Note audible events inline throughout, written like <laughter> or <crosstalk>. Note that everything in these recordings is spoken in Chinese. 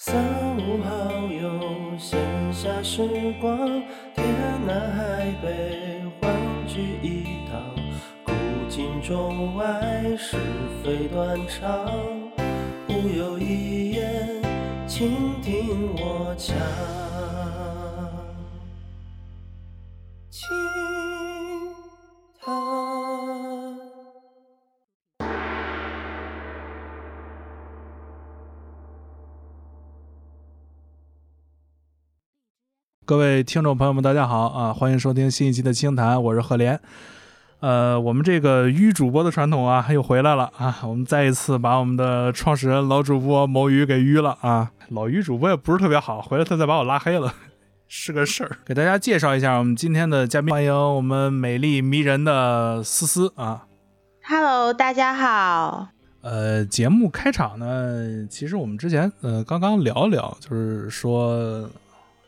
三五好友，闲暇时光，天南海北，欢聚一堂。古今中外，是非断肠，无有一言，倾听我讲。各位听众朋友们，大家好啊！欢迎收听新一期的清谈，我是赫连。呃，我们这个鱼主播的传统啊，又回来了啊！我们再一次把我们的创始人老主播某鱼给鱼了啊！老鱼主播也不是特别好，回来他再把我拉黑了，是个事儿。<laughs> 给大家介绍一下我们今天的嘉宾，欢迎我们美丽迷人的思思啊！Hello，大家好。呃，节目开场呢，其实我们之前呃刚刚聊了聊，就是说，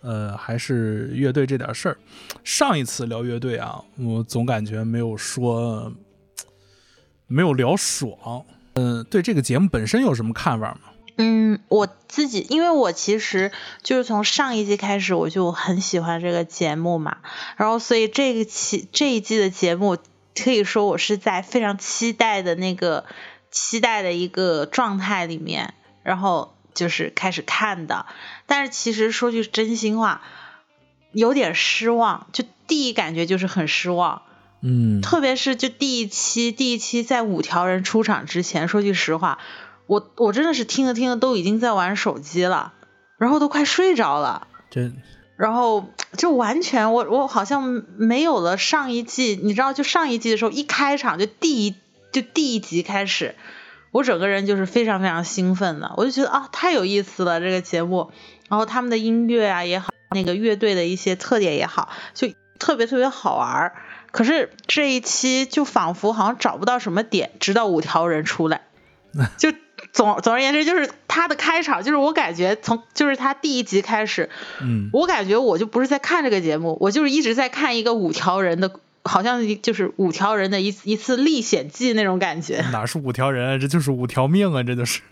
呃，还是乐队这点事儿。上一次聊乐队啊，我总感觉没有说，没有聊爽。嗯、对这个节目本身有什么看法吗？嗯，我自己，因为我其实就是从上一季开始我就很喜欢这个节目嘛，然后所以这个期这一季的节目可以说我是在非常期待的那个期待的一个状态里面，然后就是开始看的。但是其实说句真心话，有点失望，就第一感觉就是很失望。嗯，特别是就第一期，第一期在五条人出场之前，说句实话，我我真的是听着听着都已经在玩手机了，然后都快睡着了，真然后就完全我我好像没有了上一季，你知道，就上一季的时候一开场就第一就第一集开始，我整个人就是非常非常兴奋的，我就觉得啊太有意思了这个节目，然后他们的音乐啊也好，那个乐队的一些特点也好，就特别特别好玩儿。可是这一期就仿佛好像找不到什么点，直到五条人出来，<laughs> 就总总而言之就是他的开场，就是我感觉从就是他第一集开始，嗯。我感觉我就不是在看这个节目，我就是一直在看一个五条人的，好像就是五条人的一一次历险记那种感觉。哪是五条人啊，这就是五条命啊，这就是。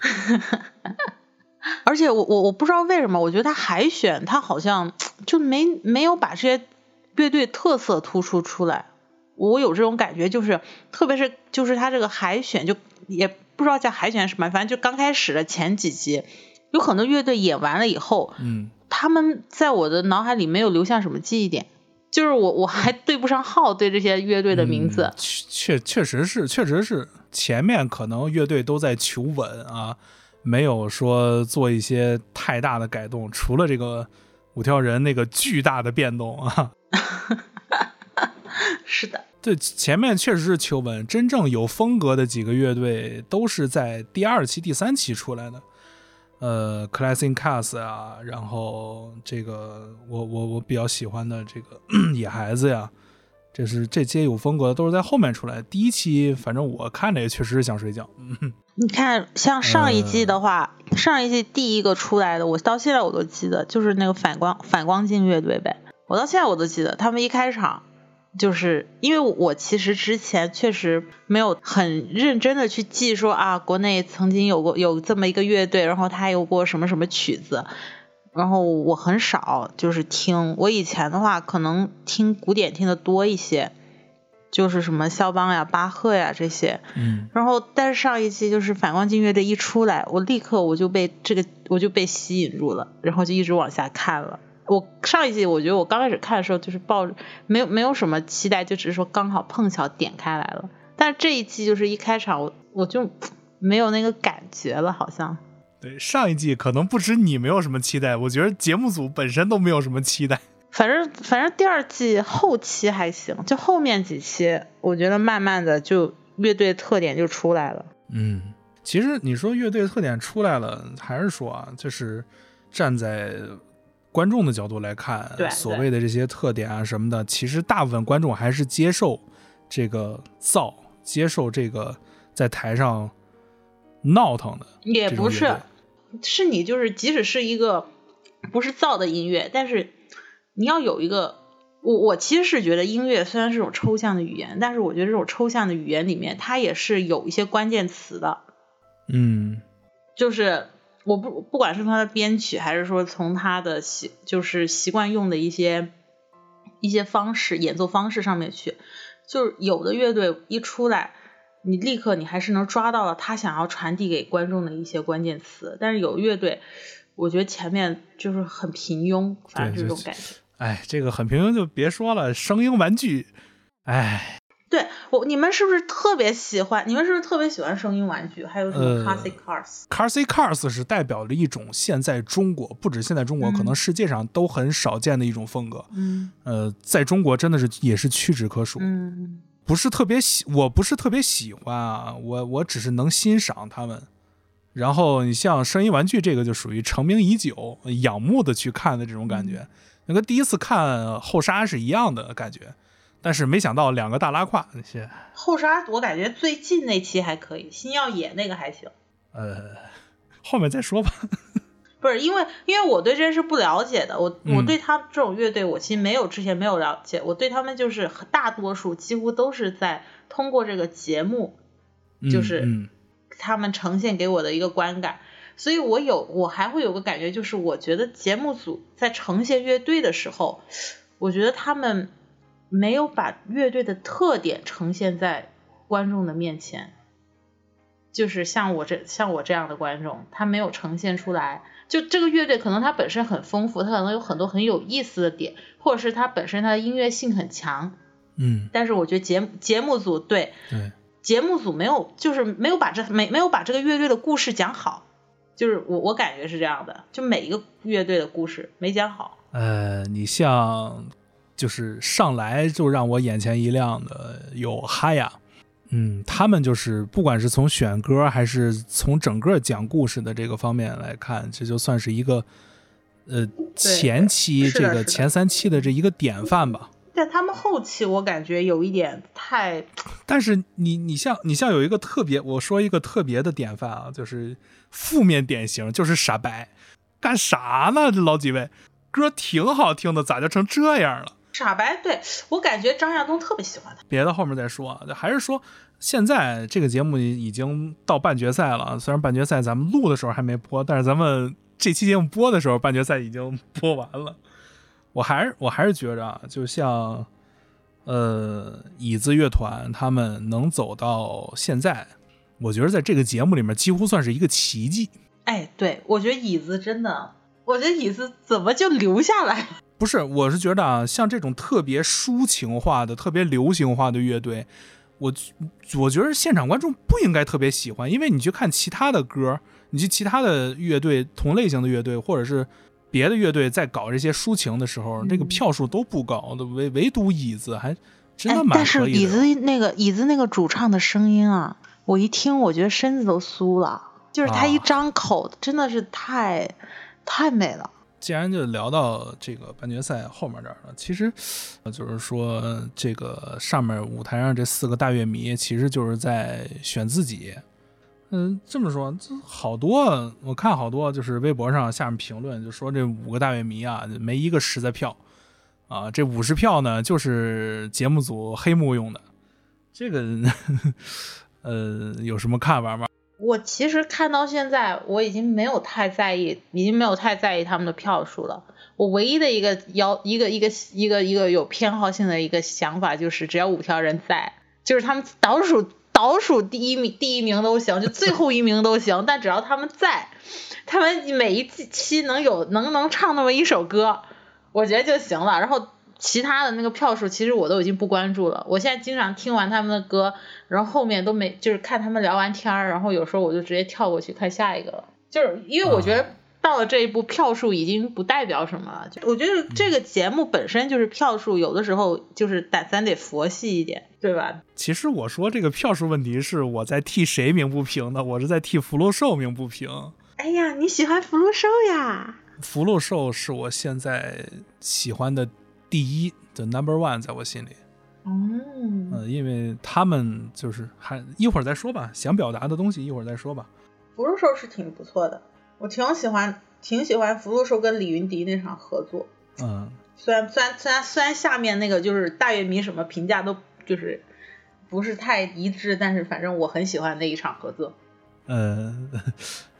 <laughs> 而且我我我不知道为什么，我觉得他海选他好像就没没有把这些乐队特色突出出来。我有这种感觉，就是特别是就是他这个海选，就也不知道叫海选什么，反正就刚开始的前几集，有很多乐队演完了以后，嗯他们在我的脑海里没有留下什么记忆点，就是我我还对不上号对这些乐队的名字。嗯确确实是，确实是前面可能乐队都在求稳啊，没有说做一些太大的改动，除了这个五条人那个巨大的变动啊。<laughs> 是的，对，前面确实是求稳，真正有风格的几个乐队都是在第二期、第三期出来的。呃，Classic Cast 啊，然后这个我我我比较喜欢的这个 <clears throat> 野孩子呀，这是这些有风格的都是在后面出来。第一期反正我看着也确实是想睡觉，嗯，<laughs> 你看像上一季的话，上一季第一个出来的，我到现在我都记得，就是那个反光反光镜乐队呗，我到现在我都记得，他们一开场。就是因为我其实之前确实没有很认真的去记说啊，国内曾经有过有这么一个乐队，然后他有过什么什么曲子，然后我很少就是听，我以前的话可能听古典听的多一些，就是什么肖邦呀、巴赫呀这些，嗯。然后但是上一期就是反光镜乐队一出来，我立刻我就被这个我就被吸引住了，然后就一直往下看了。我上一季我觉得我刚开始看的时候就是抱着没有没有什么期待，就只是说刚好碰巧点开来了。但是这一季就是一开场我我就 <tsk> 没有那个感觉了，好像。对，上一季可能不止你没有什么期待，我觉得节目组本身都没有什么期待。<laughs> 反正反正第二季后期还行，就后面几期我觉得慢慢的就乐队特点就出来了。嗯，其实你说乐队特点出来了，还是说啊，就是站在观众的角度来看，对所谓的这些特点啊什么的，其实大部分观众还是接受这个造，接受这个在台上闹腾的。也不是是你就是即使是一个不是造的音乐，但是你要有一个，我我其实是觉得音乐虽然是种抽象的语言，但是我觉得这种抽象的语言里面，它也是有一些关键词的，嗯。就是我不不管是从他的编曲，还是说从他的习就是习惯用的一些一些方式演奏方式上面去，就是有的乐队一出来，你立刻你还是能抓到了他想要传递给观众的一些关键词，但是有乐队，我觉得前面就是很平庸，反正这种感觉。哎，这个很平庸就别说了，声音玩具，哎。对我，你们是不是特别喜欢？你们是不是特别喜欢声音玩具？还有什么 Carsy Cars？Carsy Cars 是代表了一种现在中国，不止现在中国，可能世界上都很少见的一种风格。嗯，呃，在中国真的是也是屈指可数。嗯，不是特别喜，我不是特别喜欢啊，我我只是能欣赏他们。然后你像声音玩具这个，就属于成名已久、仰慕的去看的这种感觉，那跟第一次看后沙是一样的感觉。但是没想到两个大拉胯那些后沙，我感觉最近那期还可以，新耀野那个还行。呃，后面再说吧。<laughs> 不是因为因为我对这件事不了解的，我我对他这种乐队，我其实没有之前没有了解，我对他们就是大多数几乎都是在通过这个节目，就是他们呈现给我的一个观感，所以我有我还会有个感觉，就是我觉得节目组在呈现乐队的时候，我觉得他们。没有把乐队的特点呈现在观众的面前，就是像我这像我这样的观众，他没有呈现出来。就这个乐队可能它本身很丰富，它可能有很多很有意思的点，或者是它本身它的音乐性很强。嗯。但是我觉得节节目组对对节目组没有就是没有把这没没有把这个乐队的故事讲好，就是我我感觉是这样的，就每一个乐队的故事没讲好。呃，你像。就是上来就让我眼前一亮的有哈雅，嗯，他们就是不管是从选歌还是从整个讲故事的这个方面来看，这就算是一个呃前期这个前三期的这一个典范吧。但他们后期我感觉有一点太 <tsk>…… 但是你你像你像有一个特别，我说一个特别的典范啊，就是负面典型，就是傻白，干啥呢？这老几位歌挺好听的，咋就成这样了？傻白，对我感觉张亚东特别喜欢他。别的后面再说，还是说现在这个节目已经到半决赛了。虽然半决赛咱们录的时候还没播，但是咱们这期节目播的时候，半决赛已经 <laughs> 播完了。我还是我还是觉着啊，就像呃椅子乐团他们能走到现在，我觉得在这个节目里面几乎算是一个奇迹。哎，对我觉得椅子真的，我觉得椅子怎么就留下来了？不是，我是觉得啊，像这种特别抒情化的、特别流行化的乐队，我我觉得现场观众不应该特别喜欢，因为你去看其他的歌，你去其他的乐队同类型的乐队，或者是别的乐队在搞这些抒情的时候，那个票数都不高的，唯唯独椅子还真的蛮可以的。但是椅子那个椅子那个主唱的声音啊，我一听我觉得身子都酥了，就是他一张口真的是太太美了。既然就聊到这个半决赛后面这儿了，其实就是说这个上面舞台上这四个大乐迷，其实就是在选自己。嗯，这么说，这好多我看好多就是微博上下面评论就说这五个大乐迷啊，没一个实在票啊，这五十票呢就是节目组黑幕用的。这个 <laughs> 呃有什么看法吗？我其实看到现在，我已经没有太在意，已经没有太在意他们的票数了。我唯一的一个要一个一个一个一个有偏好性的一个想法就是，只要五条人在，就是他们倒数倒数第一名第一名都行，就最后一名都行，但只要他们在，他们每一期能有能能唱那么一首歌，我觉得就行了。然后。其他的那个票数，其实我都已经不关注了。我现在经常听完他们的歌，然后后面都没，就是看他们聊完天儿，然后有时候我就直接跳过去看下一个了。就是因为我觉得到了这一步，票数已经不代表什么了。我觉得这个节目本身就是票数，有的时候就是咱咱得佛系一点，对吧？其实我说这个票数问题是我在替谁鸣不平呢？我是在替福禄寿鸣不平。哎呀，你喜欢福禄寿呀？福禄寿是我现在喜欢的。第一的 number one 在我心里，嗯，呃，因为他们就是还一会儿再说吧，想表达的东西一会儿再说吧。福禄寿是挺不错的，我挺喜欢，挺喜欢福禄寿跟李云迪那场合作。嗯，虽然虽然虽然虽然下面那个就是大乐迷什么评价都就是不是太一致，但是反正我很喜欢那一场合作。呃，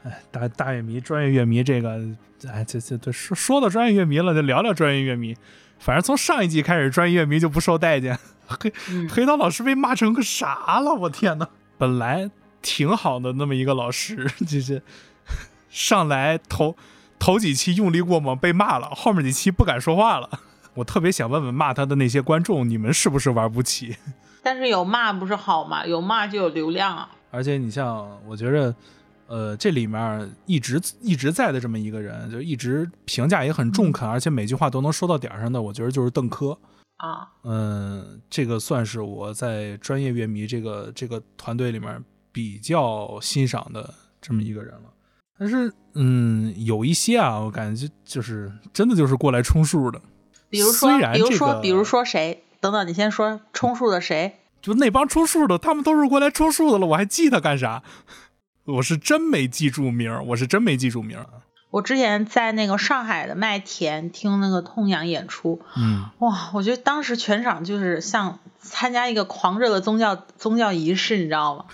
<laughs> 哎，大大乐迷、专业乐迷这个，哎，这这这说说到专业乐迷了，就聊聊专业乐迷。反正从上一季开始，专业乐迷就不受待见，<laughs> 黑黑桃老师被骂成个啥了？我天呐，本来挺好的那么一个老师，<laughs> 就是上来头头几期用力过猛被骂了，后面几期不敢说话了。我特别想问问骂他的那些观众，你们是不是玩不起？但是有骂不是好吗？有骂就有流量啊。而且你像，我觉着，呃，这里面一直一直在的这么一个人，就一直评价也很中肯，而且每句话都能说到点上的，我觉得就是邓科啊。嗯，这个算是我在专业乐迷这个这个团队里面比较欣赏的这么一个人了。但是，嗯，有一些啊，我感觉就是真的就是过来充数的。比如说，比如说，比如说谁？等等，你先说充数的谁？就那帮充数的，他们都是过来充数的了，我还记他干啥？我是真没记住名儿我是真没记住名儿我之前在那个上海的麦田听那个痛仰演出，嗯，哇，我觉得当时全场就是像参加一个狂热的宗教宗教仪式，你知道吗？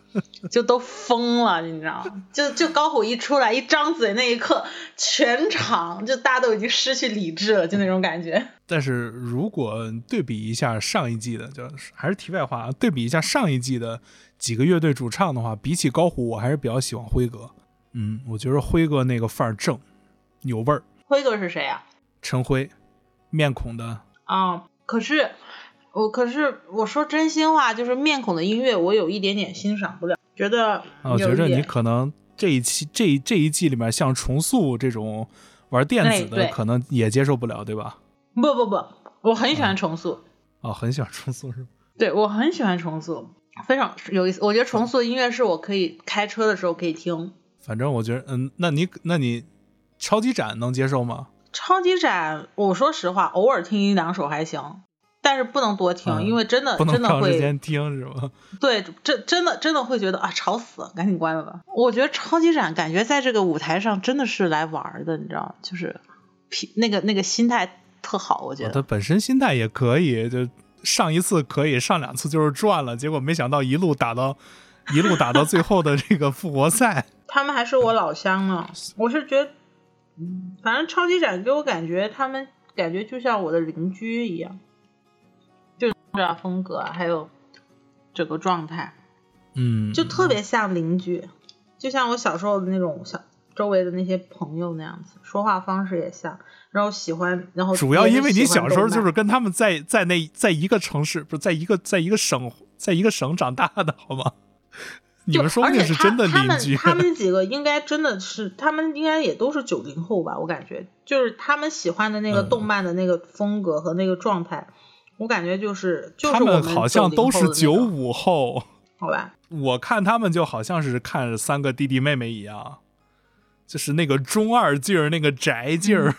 <laughs> 就都疯了，你知道吗？就就高虎一出来一张嘴那一刻，全场就大家都已经失去理智了，就那种感觉。但是如果对比一下上一季的，就还是题外话，对比一下上一季的几个乐队主唱的话，比起高虎，我还是比较喜欢辉哥。嗯，我觉得辉哥那个范儿正，有味儿。辉哥是谁啊？陈辉，面孔的。啊，可是。我可是我说真心话，就是面孔的音乐，我有一点点欣赏不了，觉得我觉着你可能这一期这这一季里面，像重塑这种玩电子的，可能也接受不了，对吧？不不不，我很喜欢重塑。哦，很喜欢重塑是吗？对，我很喜欢重塑，非常有意思。我觉得重塑音乐是我可以开车的时候可以听。反正我觉得，嗯，那你那你超级展能接受吗？超级展，我说实话，偶尔听一两首还行。但是不能多听，因为真的真的会听是吗？<laughs> 对，真真的真的会觉得啊，吵死，赶紧关了吧。我觉得超级展感觉在这个舞台上真的是来玩的，你知道就是那个那个心态特好，我觉得。他本身心态也可以，就上一次可以上两次就是赚了，结果没想到一路打到一路打到最后的这个复活赛。<laughs> 他们还是我老乡呢，我是觉得，嗯，反正超级展给我感觉他们感觉就像我的邻居一样。就这，风格还有整个状态，嗯，就特别像邻居，就像我小时候的那种小周围的那些朋友那样子，说话方式也像，然后喜欢，然后主要因为你小时候就是跟他们在在那在一个城市，不是在一个在一个省在一个省长大的，好吗？你们说不定是真的邻居。他们几个应该真的是，他们应该也都是九零后吧？我感觉就是他们喜欢的那个动漫的那个风格和那个状态。我感觉就是，他们好像都是九五后，好吧？我看他们就好像是看三个弟弟妹妹一样，就是那个中二劲儿，那个宅劲儿。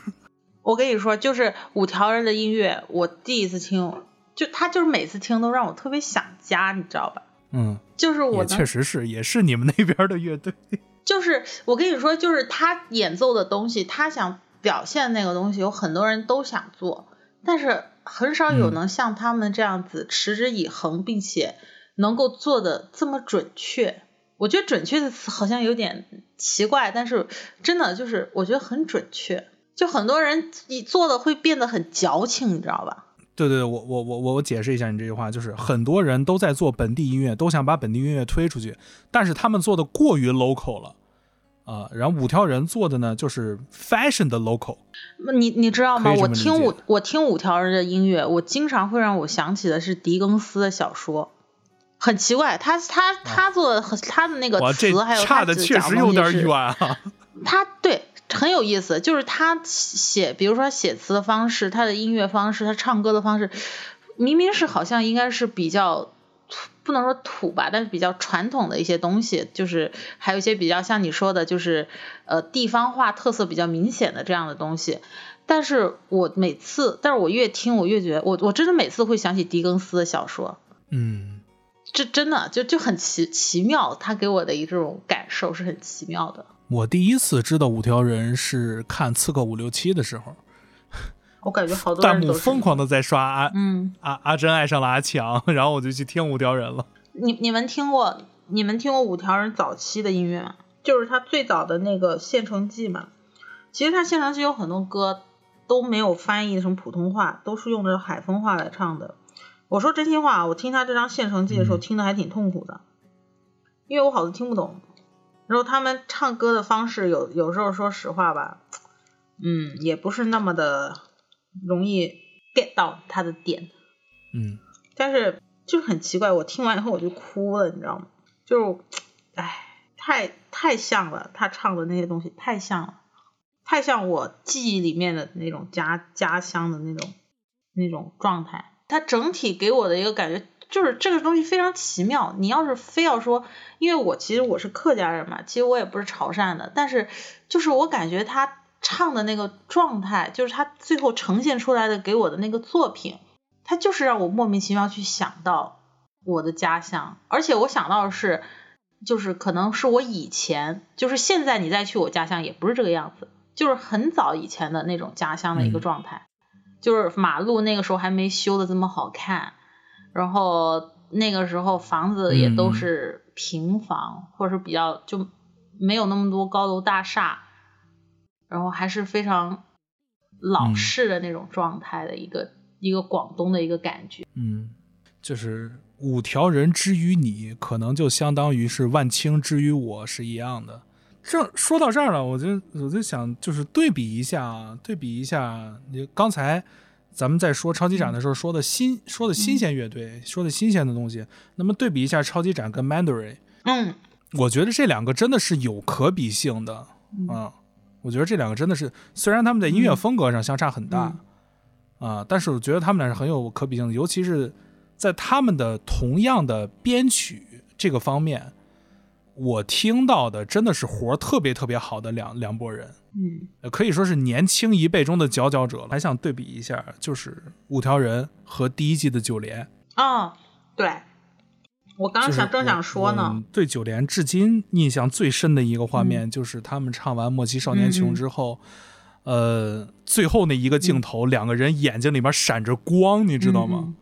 我跟你说，就是五条人的音乐，我第一次听，就他就是每次听都让我特别想家，你知道吧？嗯，就是我确实是，也是你们那边的乐队。<laughs> 就是我跟你说，就是他演奏的东西，他想表现那个东西，有很多人都想做，但是。很少有能像他们这样子持之以恒，并且能够做的这么准确。我觉得“准确”的词好像有点奇怪，但是真的就是我觉得很准确。就很多人你做的会变得很矫情，你知道吧？对对，我我我我我解释一下你这句话，就是很多人都在做本地音乐，都想把本地音乐推出去，但是他们做的过于 local 了。啊，然后五条人做的呢，就是 fashion 的 local。你你知道吗？我听五我听五条人的音乐，我经常会让我想起的是狄更斯的小说。很奇怪，他他他做的他的那个词还有差的确实有点远啊。他对很有意思，就是他写，比如说写词的方式，他的音乐方式，他唱歌的方式，明明是好像应该是比较。不能说土吧，但是比较传统的一些东西，就是还有一些比较像你说的，就是呃地方化特色比较明显的这样的东西。但是我每次，但是我越听我越觉得，我我真的每次会想起狄更斯的小说。嗯，这真的就就很奇奇妙，他给我的一种感受是很奇妙的。我第一次知道五条人是看《刺客伍六七》的时候。<laughs> 我感觉好多弹幕疯狂的在刷阿嗯阿阿珍爱上了阿强，然后我就去听五条人了。你你们听过你们听过五条人早期的音乐吗？就是他最早的那个《县城记》嘛。其实他《县城记》有很多歌都没有翻译成普通话，都是用的海风话来唱的。我说真心话，我听他这张《现成记》的时候，听的还挺痛苦的，因为我好多听不懂。然后他们唱歌的方式有有时候说实话吧，嗯，也不是那么的容易 get 到他的点。嗯，但是就很奇怪，我听完以后我就哭了，你知道吗？就，唉，太太像了，他唱的那些东西太像了，太像我记忆里面的那种家家乡的那种那种状态。它整体给我的一个感觉就是这个东西非常奇妙。你要是非要说，因为我其实我是客家人嘛，其实我也不是潮汕的，但是就是我感觉他唱的那个状态，就是他最后呈现出来的给我的那个作品，他就是让我莫名其妙去想到我的家乡，而且我想到的是，就是可能是我以前，就是现在你再去我家乡也不是这个样子，就是很早以前的那种家乡的一个状态。就是马路那个时候还没修的这么好看，然后那个时候房子也都是平房，或者是比较就没有那么多高楼大厦，然后还是非常老式的那种状态的一个一个广东的一个感觉。嗯，就是五条人之于你，可能就相当于是万青之于我是一样的。这说到这儿了，我就我就想，就是对比一下，对比一下，你刚才咱们在说超级展的时候说的新说的新鲜乐队，说的新鲜的东西，那么对比一下超级展跟 Mandarin，嗯，我觉得这两个真的是有可比性的，啊，我觉得这两个真的是，虽然他们在音乐风格上相差很大，啊，但是我觉得他们俩是很有可比性的，尤其是在他们的同样的编曲这个方面。我听到的真的是活特别特别好的两两拨人，嗯，可以说是年轻一辈中的佼佼者了。还想对比一下，就是五条人和第一季的九连。哦，对，我刚想正想说呢。对九连至今印象最深的一个画面，就是他们唱完《莫欺少年穷》之后，呃，最后那一个镜头，两个人眼睛里面闪着光，你知道吗？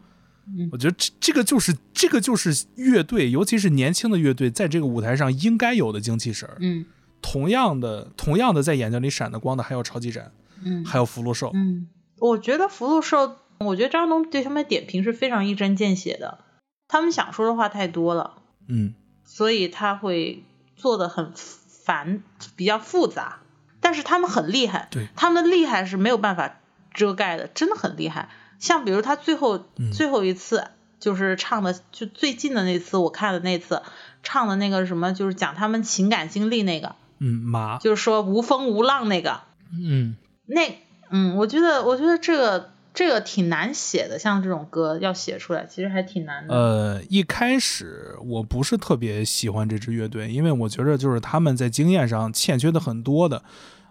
我觉得这这个就是这个就是乐队，尤其是年轻的乐队，在这个舞台上应该有的精气神嗯，同样的，同样的在眼睛里闪的光的还有超级展，嗯，还有福禄寿。嗯，我觉得福禄寿，我觉得张东对他们点评是非常一针见血的。他们想说的话太多了，嗯，所以他会做的很繁，比较复杂。但是他们很厉害，对，他们的厉害是没有办法遮盖的，真的很厉害。像比如他最后最后一次就是唱的，就最近的那次我看的那次唱的那个什么，就是讲他们情感经历那个，嗯，马，就是说无风无浪那个，嗯，那嗯，我觉得我觉得这个这个挺难写的，像这种歌要写出来，其实还挺难的。呃，一开始我不是特别喜欢这支乐队，因为我觉得就是他们在经验上欠缺的很多的，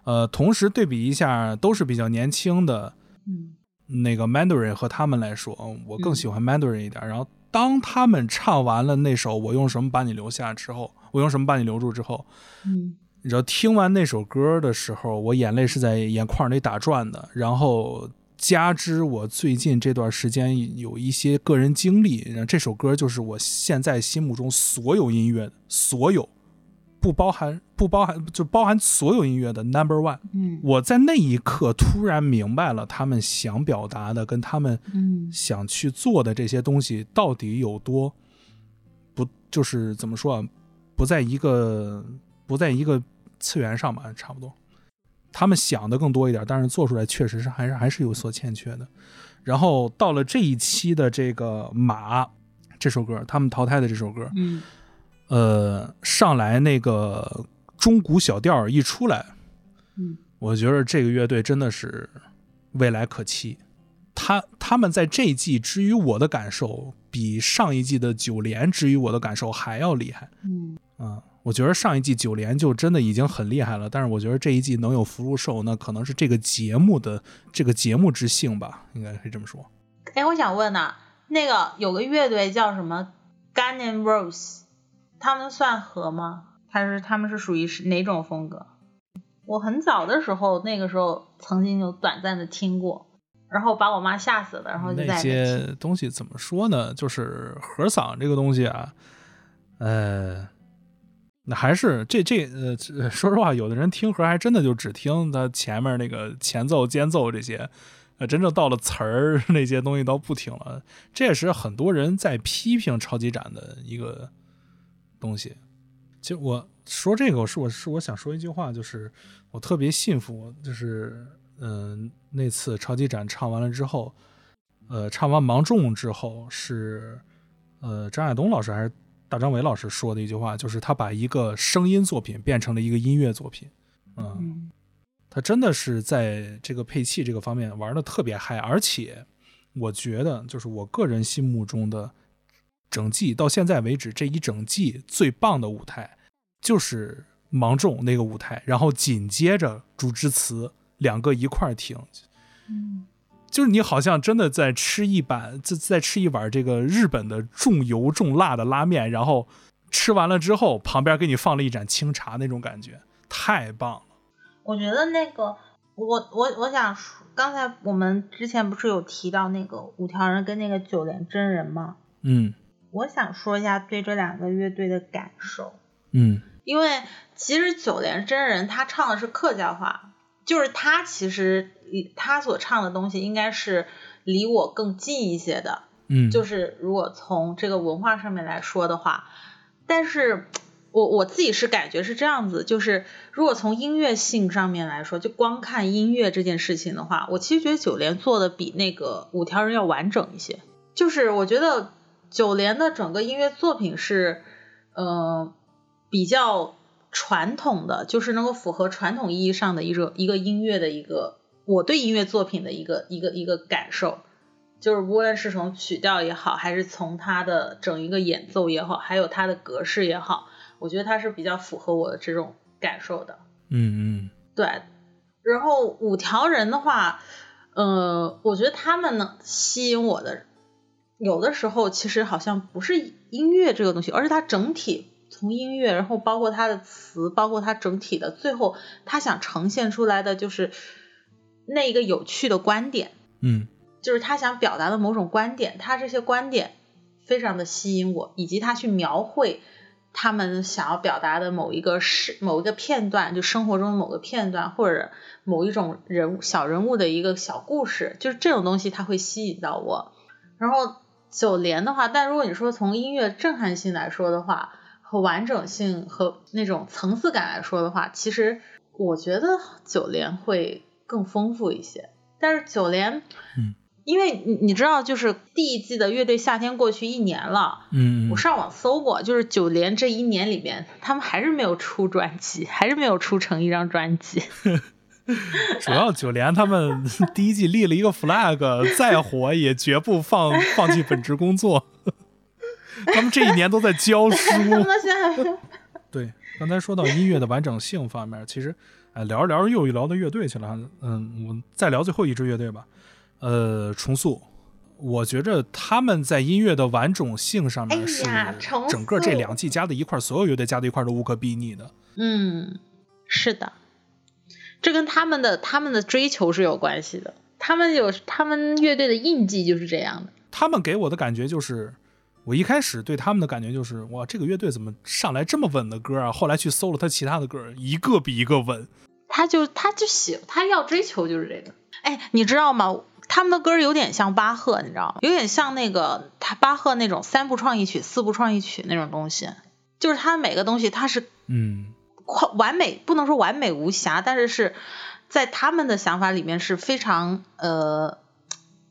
呃，同时对比一下都是比较年轻的，嗯。那个 Mandarin 和他们来说，我更喜欢 Mandarin 一点。然后当他们唱完了那首《我用什么把你留下》之后，我用什么把你留住之后，嗯，你知道听完那首歌的时候，我眼泪是在眼眶里打转的。然后加之我最近这段时间有一些个人经历，这首歌就是我现在心目中所有音乐所有。不包含不包含就包含所有音乐的 number one。嗯，我在那一刻突然明白了他们想表达的跟他们想去做的这些东西到底有多不就是怎么说啊？不在一个不在一个次元上吧，差不多。他们想的更多一点，但是做出来确实是还是还是有所欠缺的。然后到了这一期的这个马这首歌，他们淘汰的这首歌，嗯。呃，上来那个中古小调一出来，嗯，我觉得这个乐队真的是未来可期。他他们在这一季之于我的感受，比上一季的九连之于我的感受还要厉害。嗯，啊，我觉得上一季九连就真的已经很厉害了，但是我觉得这一季能有福禄寿，那可能是这个节目的这个节目之幸吧，应该可以这么说。哎，我想问呢，那个有个乐队叫什么 Gun and Rose。他们算和吗？还是他们是属于是哪种风格？我很早的时候，那个时候曾经有短暂的听过，然后把我妈吓死了，然后就那些东西怎么说呢？就是和嗓这个东西啊，呃，那还是这这呃，这说实话，有的人听和还真的就只听他前面那个前奏、间奏这些，呃，真正到了词儿那些东西都不听了。这也是很多人在批评超级展的一个东西。其实我说这个，我是我是我想说一句话，就是我特别信服，就是嗯、那次超级展唱完了之后，呃，唱完《芒种》之后是呃张亚东老师还是大张伟老师说的一句话，就是他把一个声音作品变成了一个音乐作品，嗯，嗯他真的是在这个配器这个方面玩的特别嗨，而且我觉得就是我个人心目中的整季到现在为止这一整季最棒的舞台就是芒种那个舞台，然后紧接着竹之词两个一块儿听，嗯就是你好像真的在吃一碗，在在吃一碗这个日本的重油重辣的拉面，然后吃完了之后，旁边给你放了一盏清茶，那种感觉太棒了。我觉得那个，我我我想说，刚才我们之前不是有提到那个五条人跟那个九连真人吗？嗯我想说一下对这两个乐队的感受，嗯因为其实九连真人他唱的是客家话，就是他其实他所唱的东西应该是离我更近一些的，嗯，就是如果从这个文化上面来说的话，但是我我自己是感觉是这样子，就是如果从音乐性上面来说，就光看音乐这件事情的话，我其实觉得九连做的比那个五条人要完整一些。就是我觉得九连的整个音乐作品是，呃，比较传统的，就是能够符合传统意义上的一种一个音乐的一个我对音乐作品的一个一个一个感受。就是无论是从曲调也好，还是从它的整一个演奏也好，还有它的格式也好，我觉得它是比较符合我的这种感受的。嗯嗯对，然后五条人的话，呃，我觉得他们呢吸引我的，有的时候其实好像不是音乐这个东西，而是它整体从音乐，然后包括它的词，包括它整体的最后他想呈现出来的就是那一个有趣的观点。嗯就是他想表达的某种观点，他这些观点非常的吸引我，以及他去描绘他们想要表达的某一个事、某一个片段，就生活中的某个片段，或者某一种人物小人物的一个小故事，就是这种东西，它会吸引到我。然后九连的话，但如果你说从音乐震撼性来说的话，和完整性和那种层次感来说的话，其实我觉得九连会更丰富一些。但是九连，嗯，因为你你知道，就是第一季的乐队夏天过去一年了，嗯，我上网搜过，就是九连这一年里面，他们还是没有出专辑，还是没有出成一张专辑。<laughs> <laughs> 主要九连他们第一季立了一个 flag，再火也绝不放放弃本职工作。<laughs> 他们这一年都在教书。<laughs> 对，刚才说到音乐的完整性方面，其实哎聊着聊着又聊到乐队去了。嗯，我再聊最后一支乐队吧。呃，重塑，我觉着他们在音乐的完整性上面是整个这两季加在一块，所有乐队加在一块都无可比拟的。嗯，是的，这跟他们的他们的追求是有关系的。他们有他们乐队的印记就是这样的。他们给我的感觉就是，我一开始对他们的感觉就是，哇，这个乐队怎么上来这么稳的歌啊？后来去搜了他其他的歌，一个比一个稳。他就他就喜他要追求就是这个。哎，你知道吗？他们的歌有点像巴赫，你知道吗？有点像那个他巴赫那种三部创意曲、四部创意曲那种东西，就是他每个东西他是嗯快完美，不能说完美无瑕，但是是在他们的想法里面是非常呃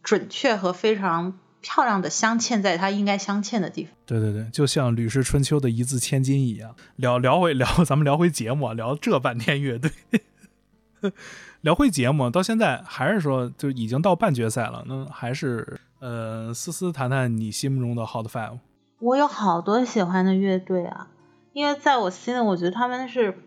准确和非常漂亮的镶嵌在它应该镶嵌的地方。对对对，就像《吕氏春秋》的一字千金一样。聊聊回聊，咱们聊回节目啊，聊这半天乐队，<laughs> 聊回节目，到现在还是说，就已经到半决赛了，那还是呃，思思谈谈你心目中的 Hot Five。我有好多喜欢的乐队啊，因为在我心里，我觉得他们是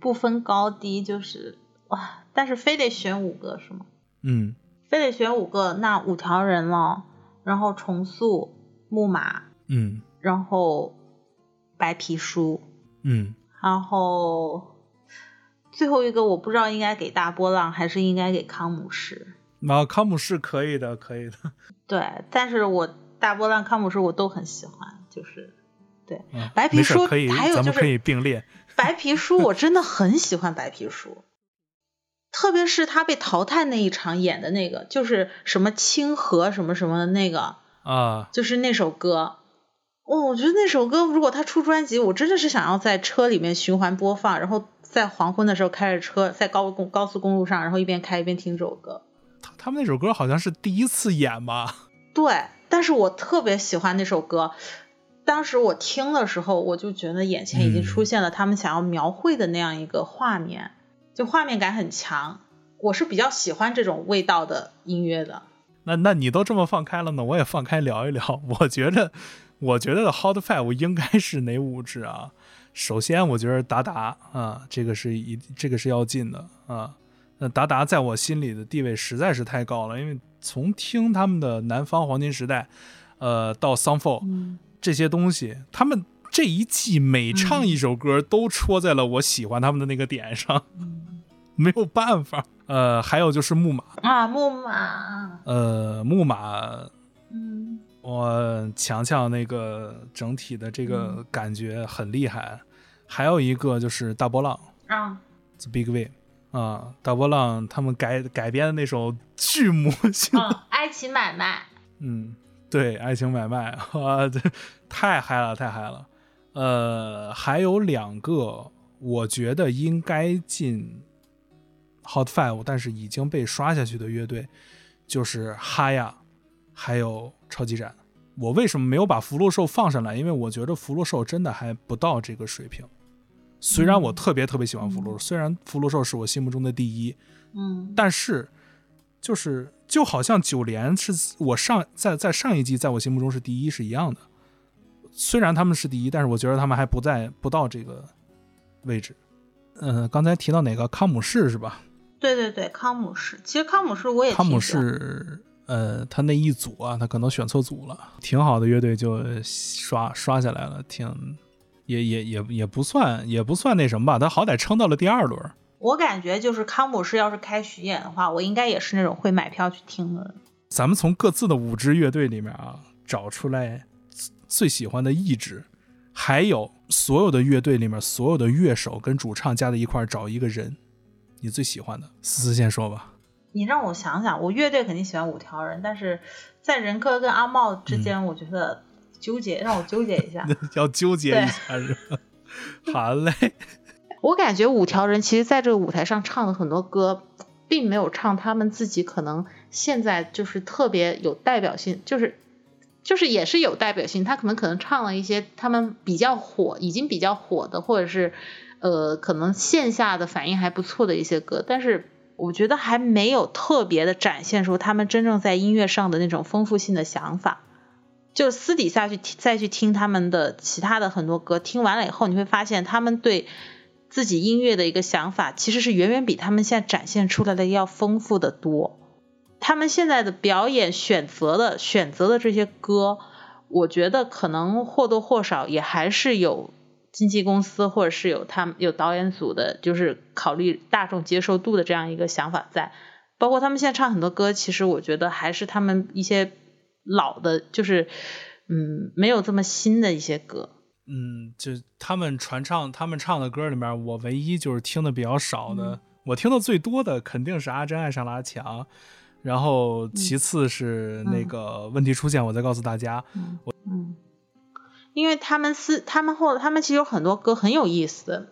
不分高低，就是哇，但是非得选五个是吗？嗯非得选五个，那五条人了，然后重塑、木马，嗯然后白皮书，嗯然后最后一个我不知道应该给大波浪还是应该给康姆士。啊，康姆士可以的，可以的。对，但是我大波浪、康姆士我都很喜欢，就是对嗯白皮书可以，还有就是咱们可以并列。白皮书我真的很喜欢白皮书，特别是他被淘汰那一场演的那个，就是什么清河什么什么的那个，啊，就是那首歌。哦，我觉得那首歌如果他出专辑，我真的是想要在车里面循环播放，然后在黄昏的时候开着车在高公高速公路上，然后一边开一边听这首歌。他他们那首歌好像是第一次演吧？<laughs> 对，但是我特别喜欢那首歌。当时我听的时候，我就觉得眼前已经嗯出现了他们想要描绘的那样一个画面，就画面感很强。我是比较喜欢这种味道的音乐的。那那你都这么放开了呢，我也放开聊一聊。我觉得，我觉得 Hot Five 应该是哪五支啊？首先，我觉得达达啊，这个是一这个是要进的啊。那达达在我心里的地位实在是太高了，因为从听他们的南方黄金时代，呃，到 Sunfall 嗯这些东西，他们这一季每唱一首歌都戳在了我喜欢他们的那个点上，<laughs> 没有办法。呃，还有就是木马，啊，木马，呃，木马嗯。我强强那个整体的这个感觉很厉害，还有一个就是大波浪啊，The Big Wave 啊，大波浪他们改改编的那首巨魔性，嗯，<laughs> 爱情买卖，嗯，对，爱情买卖啊，这太嗨了，太嗨了。呃，还有两个我觉得应该进 Hot Five，但是已经被刷下去的乐队就是哈亚，还有超级展。我为什么没有把福禄寿放上来？因为我觉得福禄寿真的还不到这个水平。虽然我特别特别喜欢福禄寿，虽然福禄寿是我心目中的第一，嗯但是就是就好像九连是我上在在上一季在我心目中是第一是一样的。虽然他们是第一，但是我觉得他们还不在不到这个位置。嗯、刚才提到哪个康姆士是吧？对对对，康姆士，其实康姆士我也康姆士，呃，他那一组啊，他可能选错组了，挺好的乐队就刷刷下来了，挺也也也也不算也不算那什么吧，他好歹撑到了第二轮。我感觉就是康姆士要是开巡演的话，我应该也是那种会买票去听的。咱们从各自的五支乐队里面啊，找出来最喜欢的一支，还有所有的乐队里面所有的乐手跟主唱加在一块儿找一个人，你最喜欢的，思思先说吧。你让我想想，我乐队肯定喜欢五条人，但是在任科跟阿茂之嗯间，我觉得纠结，让我纠结一下。<laughs> 要纠结一下是吧？<laughs> 好嘞，我感觉五条人其实在这个舞台上唱的很多歌，并没有唱他们自己可能现在就是特别有代表性，就是就是也是有代表性。他可能可能唱了一些他们比较火，已经比较火的，或者是呃可能线下的反应还不错的一些歌，但是我觉得还没有特别的展现出他们真正在音乐上的那种丰富性的想法。就私底下去再去听他们的其他的很多歌，听完了以后，你会发现他们对自己音乐的一个想法，其实是远远比他们现在展现出来的要丰富的多。他们现在的表演选择的选择的这些歌，我觉得可能或多或少也还是有经纪公司或者是有他们有导演组的，就是考虑大众接受度的这样一个想法在。包括他们现在唱很多歌，其实我觉得还是他们一些老的，就是嗯没有这么新的一些歌。嗯，就他们传唱他们唱的歌里面，我唯一就是听的比较少的，我听的最多的肯定是阿珍爱上了阿强，然后其次是那个问题出现，我再告诉大家。嗯，因为他们是他们后他们其实有很多歌很有意思。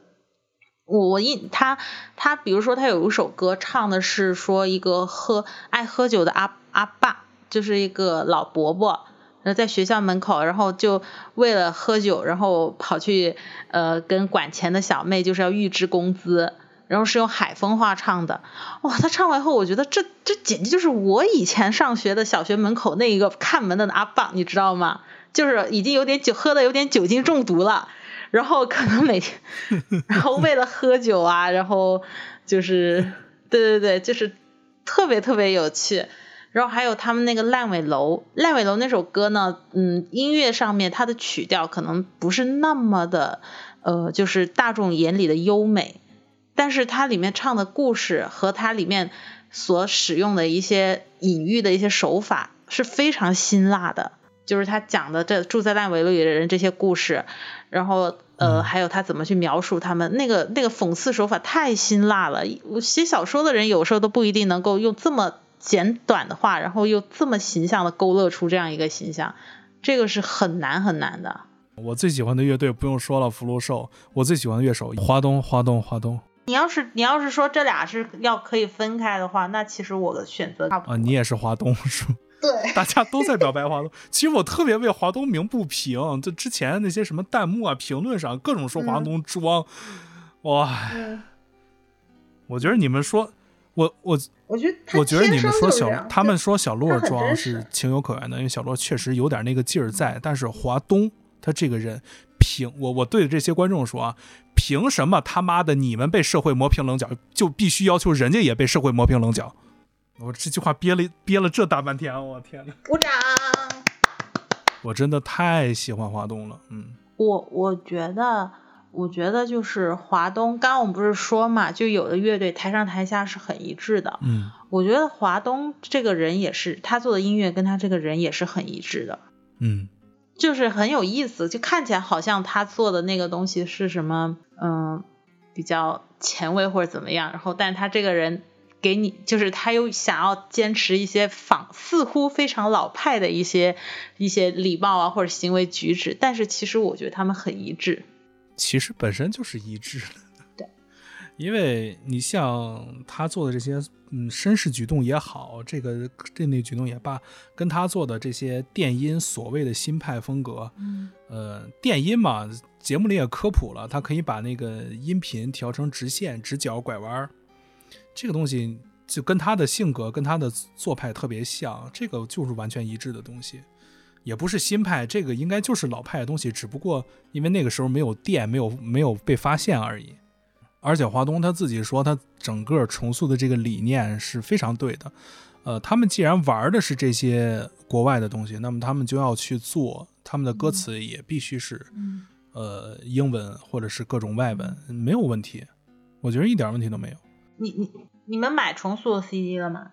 我我印他他比如说他有一首歌唱的是说一个喝爱喝酒的阿阿爸，就是一个老伯伯，然后在学校门口，然后就为了喝酒，然后跑去呃跟管钱的小妹就是要预支工资。然后是用海风话唱的，哇！他唱完以后，我觉得这这简直就是我以前上学的小学门口那一个看门的阿棒，你知道吗？就是已经有点酒喝的有点酒精中毒了，然后可能每天，<laughs> 然后为了喝酒啊，然后就是对对对，就是特别特别有趣。然后还有他们那个烂尾楼，烂尾楼那首歌呢，嗯，音乐上面它的曲调可能不是那么的，呃，就是大众眼里的优美。但是它里面唱的故事和它里面所使用的一些隐喻的一些手法是非常辛辣的，就是他讲的这住在烂尾楼里的人这些故事，然后呃嗯还有他怎么去描述他们，那个那个讽刺手法太辛辣了。我写小说的人有时候都不一定能够用这么简短的话，然后又这么形象的勾勒出这样一个形象，这个是很难很难的。我最喜欢的乐队不用说了，福禄寿。我最喜欢的乐手华东，华东，华东你要是你要是说这俩是要可以分开的话，那其实我的选择差不多。啊，你也是华东是吗？对，<laughs> 大家都在表白华东。其实我特别为华东鸣不平，就之前那些什么弹幕啊、评论上各种说华东装，哇，嗯，我觉得你们说，我我我觉得我觉得你们说小他们说小洛装是情有可原的，因为小洛确实有点那个劲儿在。但是华东他这个人，凭我我对着这些观众说啊，凭什么他妈的你们被社会磨平棱角，就必须要求人家也被社会磨平棱角？我这句话憋了憋了这大半天，我天呐，鼓掌。我真的太喜欢华东了，嗯我我觉得，我觉得就是华东，刚刚我们不是说嘛，就有的乐队台上台下是很一致的。嗯我觉得华东这个人也是，他做的音乐跟他这个人也是很一致的，嗯就是很有意思，就看起来好像他做的那个东西是什么，嗯，比较前卫或者怎么样，然后但他这个人。给你，就是他又想要坚持一些仿似乎非常老派的一些一些礼貌啊或者行为举止，但是其实我觉得他们很一致。其实本身就是一致的。<laughs> 对，因为你像他做的这些，嗯，绅士举动也好，这个这那举动也罢，跟他做的这些电音所谓的新派风格，嗯呃，电音嘛，节目里也科普了，他可以把那个音频调成直线、直角、拐弯儿，这个东西就跟他的性格、跟他的做派特别像，这个就是完全一致的东西。也不是新派，这个应该就是老派的东西，只不过因为那个时候没有电，没有没有被发现而已。而且华东他自己说，他整个重塑的这个理念是非常对的。呃，他们既然玩的是这些国外的东西，那么他们就要去做，他们的歌词也必须是嗯呃英文或者是各种外文，没有问题。我觉得一点问题都没有。你你你们买重塑的 CD 了吗？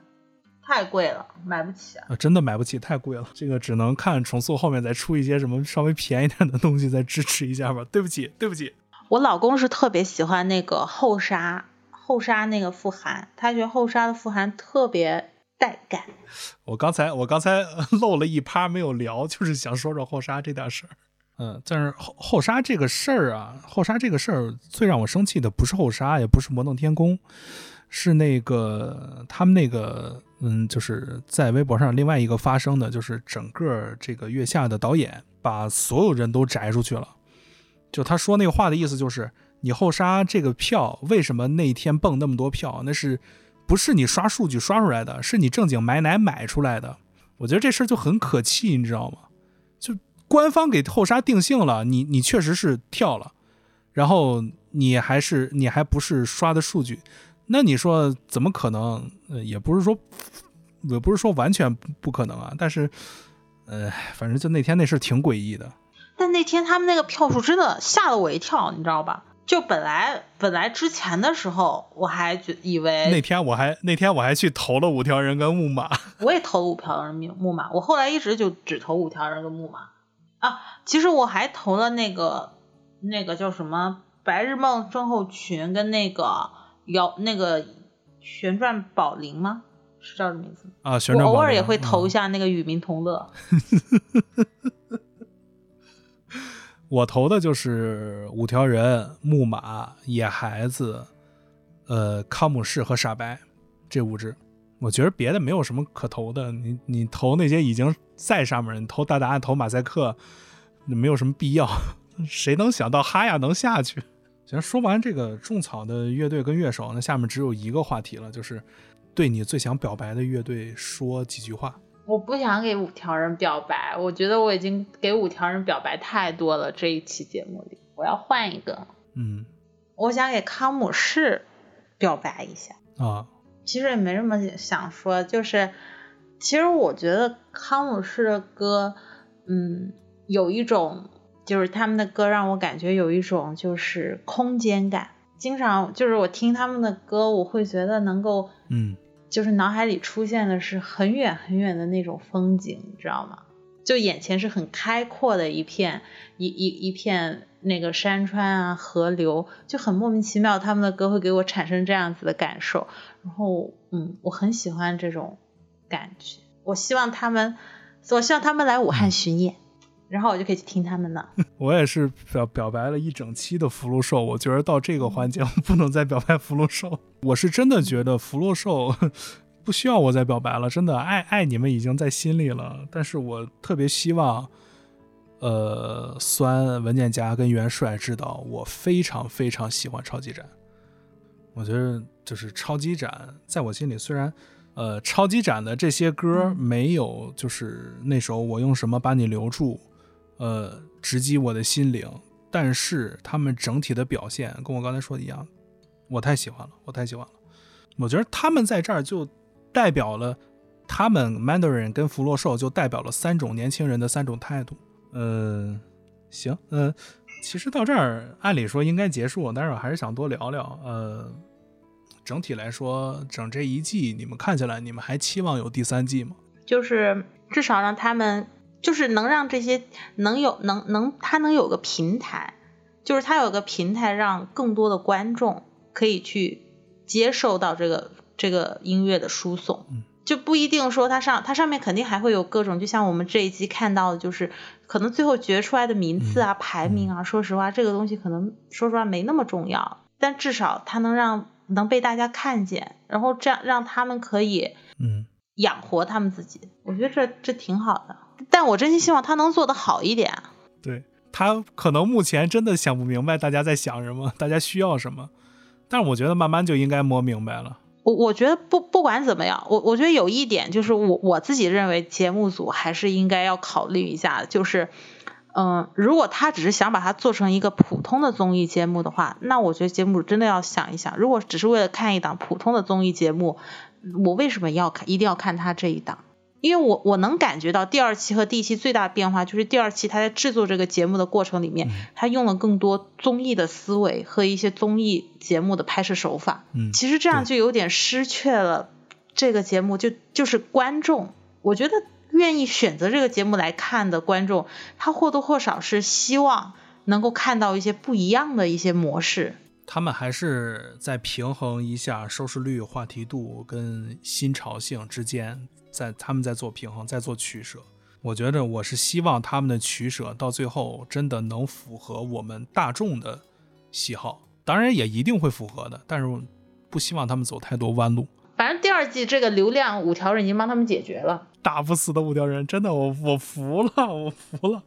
太贵了，买不起啊。呃，真的买不起，太贵了。这个只能看重塑后面再出一些什么稍微便宜点的东西，再支持一下吧。对不起，对不起。我老公是特别喜欢那个后沙，后沙那个富含，他觉得后沙的富含特别带感。<laughs> 我刚才我刚才漏了一趴没有聊，就是想说说后沙这点事儿。嗯，但是后后沙这个事儿啊，后沙这个事儿最让我生气的不是后沙，也不是摩登天空，是那个他们那个嗯，就是在微博上另外一个发生的，就是整个这个月下的导演把所有人都摘出去了。就他说那个话的意思就是，你后沙这个票为什么那天蹦那么多票？那是不是你刷数据刷出来的？是你正经买奶买出来的？我觉得这事儿就很可气，你知道吗？就官方给后沙定性了，你你确实是跳了，然后你还是你还不是刷的数据，那你说怎么可能？呃，也不是说也不是说完全不不可能啊，但是呃，反正就那天那事儿挺诡异的。但那天他们那个票数真的吓了我一跳，你知道吧？就本来本来之前的时候，我还觉以为那天我还那天我还去投了五条人跟木马，<laughs> 我也投了五条人木马，我后来一直就只投五条人跟木马啊。其实我还投了那个那个叫什么白日梦症候群跟那个摇那个旋转宝铃吗？是叫这名字吗？啊，旋我偶转宝铃尔也会投一嗯下那个与民同乐。<laughs> 我投的就是五条人、木马、野孩子、呃康姆士和傻白这五只。我觉得别的没有什么可投的，你你投那些已经在上面，你投大答案、投马赛克，没有什么必要。<laughs> 谁能想到哈亚能下去？行，说完这个种草的乐队跟乐手，那下面只有一个话题了，就是对你最想表白的乐队说几句话。我不想给五条人表白，我觉得我已经给五条人表白太多了。这一期节目里，我要换一个，嗯我想给康姆士表白一下。啊，其实也没什么想说，就是其实我觉得康姆士的歌，嗯，有一种就是他们的歌让我感觉有一种就是空间感。经常就是我听他们的歌，我会觉得能够嗯就是脑海里出现的是很远很远的那种风景，你知道吗？就眼前是很开阔的一片一一一片那个山川啊河流，就很莫名其妙，他们的歌会给我产生这样子的感受。然后嗯，我很喜欢这种感觉，我希望他们，我希望他们来武汉巡演。然后我就可以去听他们的。<laughs> 我也是表表白了一整期的福禄寿，我觉得到这个环节我不能再表白福禄寿。<laughs> 我是真的觉得福禄寿不需要我再表白了，真的爱爱你们已经在心里了。但是我特别希望，呃，酸文件夹跟元帅知道我非常非常喜欢超级展。我觉得就是超级展在我心里虽然。呃，超级展的这些歌没有，就是那首我用什么把你留住。呃，直击我的心灵，但是他们整体的表现跟我刚才说的一样，我太喜欢了，我太喜欢了。我觉得他们在这儿就代表了他们 Mandarin 跟福禄寿，就代表了三种年轻人的三种态度。嗯，行，嗯，其实到这儿按理说应该结束，但是我还是想多聊聊。呃，整体来说，整这一季你们看起来，你们还期望有第三季吗？就是至少让他们。就是能让这些能有能能他能有个平台，就是他有个平台，让更多的观众可以去接受到这个这个音乐的输送，就不一定说它上它上面肯定还会有各种，就像我们这一期看到的，就是可能最后决出来的名次啊、排名啊，说实话这个东西可能说实话没那么重要，但至少它能让能被大家看见，然后这样让他们可以嗯。养活他们自己，我觉得这这挺好的。但我真心希望他能做得好一点。对他可能目前真的想不明白大家在想什么，大家需要什么。但是我觉得慢慢就应该摸明白了。我我觉得不不管怎么样，我我觉得有一点就是我我自己认为节目组还是应该要考虑一下，就是嗯，如果他只是想把它做成一个普通的综艺节目的话，那我觉得节目组真的要想一想，如果只是为了看一档普通的综艺节目，我为什么要看一定要看他这一档？因为我我能感觉到第二期和第一期最大的变化，就是第二期他在制作这个节目的过程里面，他用了更多综艺的思维和一些综艺节目的拍摄手法。嗯，其实这样就有点失去了这个节目，就就是观众，我觉得愿意选择这个节目来看的观众，他或多或少是希望能够看到一些不一样的一些模式。他们还是在平衡一下收视率、话题度跟新潮性之间。在他们在做平衡，在做取舍。我觉得我是希望他们的取舍到最后真的能符合我们大众的喜好，当然也一定会符合的。但是不希望他们走太多弯路。反正第二季这个流量五条人已经帮他们解决了，打不死的五条人，真的我我服了，我服了，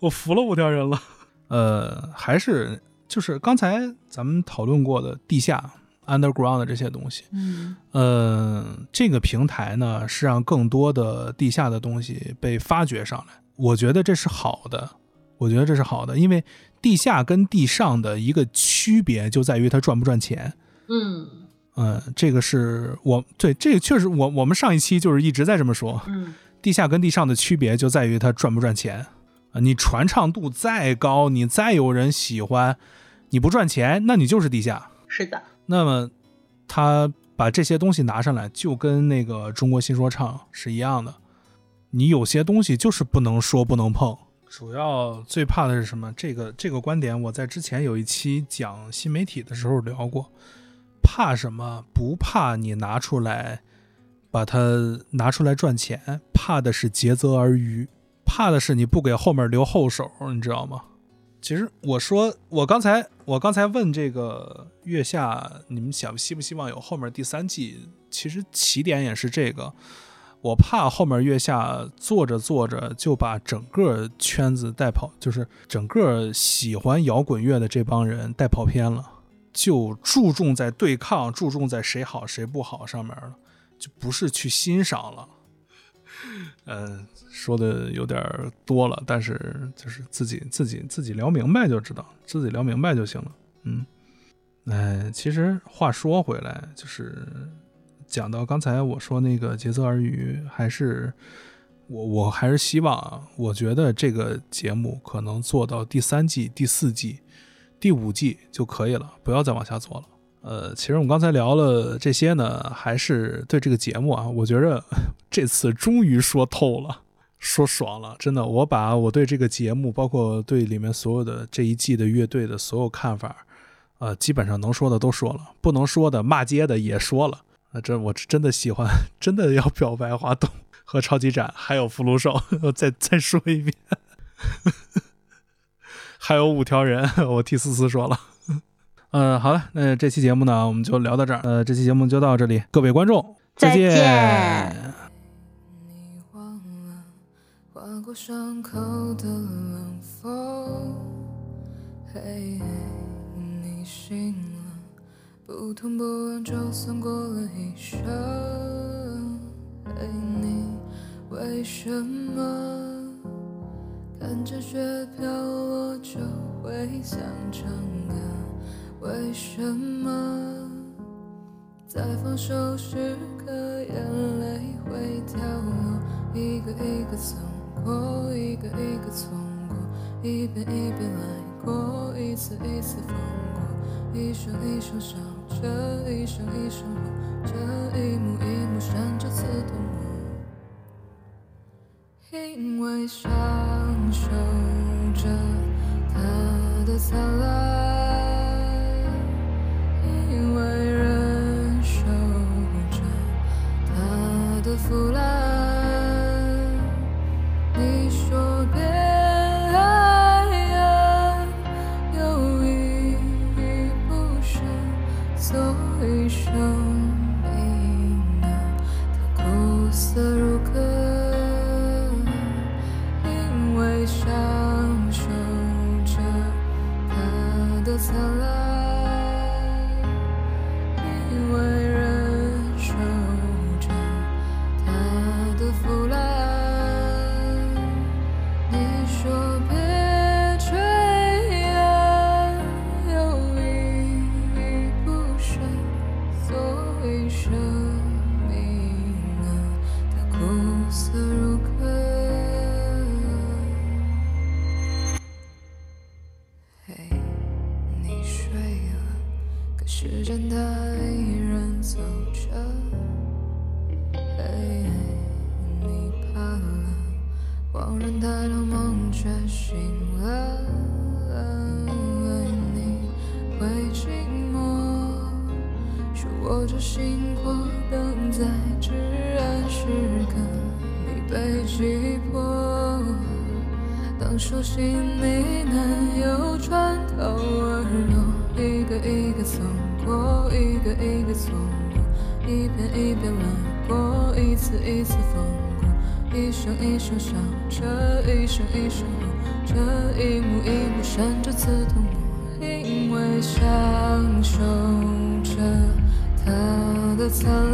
我服了五条人了。<laughs> 呃，还是就是刚才咱们讨论过的地下。Underground 的这些东西，嗯，呃，这个平台呢是让更多的地下的东西被发掘上来，我觉得这是好的，我觉得这是好的，因为地下跟地上的一个区别就在于它赚不赚钱，嗯，嗯，这个是我对这个确实我我们上一期就是一直在这么说，嗯，地下跟地上的区别就在于它赚不赚钱。啊，你传唱度再高，你再有人喜欢，你不赚钱，那你就是地下，是的。那么，他把这些东西拿上来，就跟那个中国新说唱是一样的。你有些东西就是不能说、不能碰。主要最怕的是什么？这个这个观点，我在之前有一期讲新媒体的时候聊过。怕什么？不怕你拿出来，把它拿出来赚钱，怕的是竭泽而渔，怕的是你不给后面留后手，你知道吗？其实我说，我刚才我刚才问这个月下，你们想希不希望有后面第三季？其实起点也是这个，我怕后面月下做着做着就把整个圈子带跑，就是整个喜欢摇滚乐的这帮人带跑偏了，就注重在对抗，注重在谁好谁不好上面了，就不是去欣赏了。嗯。说的有点多了，但是就是自己自己自己聊明白就知道，自己聊明白就行了。嗯，哎，其实话说回来，就是讲到刚才我说那个竭泽而渔，还是我我还是希望，我觉得这个节目可能做到第三季、第四季、第五季就可以了，不要再往下做了。呃，其实我们刚才聊了这些呢，还是对这个节目啊，我觉着 <laughs> 这次终于说透了。说爽了，真的，我把我对这个节目，包括对里面所有的这一季的乐队的所有看法，呃，基本上能说的都说了，不能说的骂街的也说了。啊，这我真的喜欢，<laughs> 真的要表白华东和超级展，还有福禄寿，我 <laughs> 再再说一遍，还有五条人，我替思思说了。嗯，好了，那这期节目呢，我们就聊到这儿。呃，这期节目就到这里，各位观众，再见。见你忘了划过伤口的冷风，嘿，你醒了，不痛不痒，就算过了一生。嘿，你为什么看着雪飘落就会想唱歌？为什么？在放手时刻，眼泪会掉落，一个一个走过，一个一个错过，一遍一遍来过，一次一次放过，一声一声笑着，一声一声哭着，一幕一幕闪着刺痛我，因为享受着它的灿烂，它苦它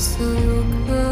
所有隔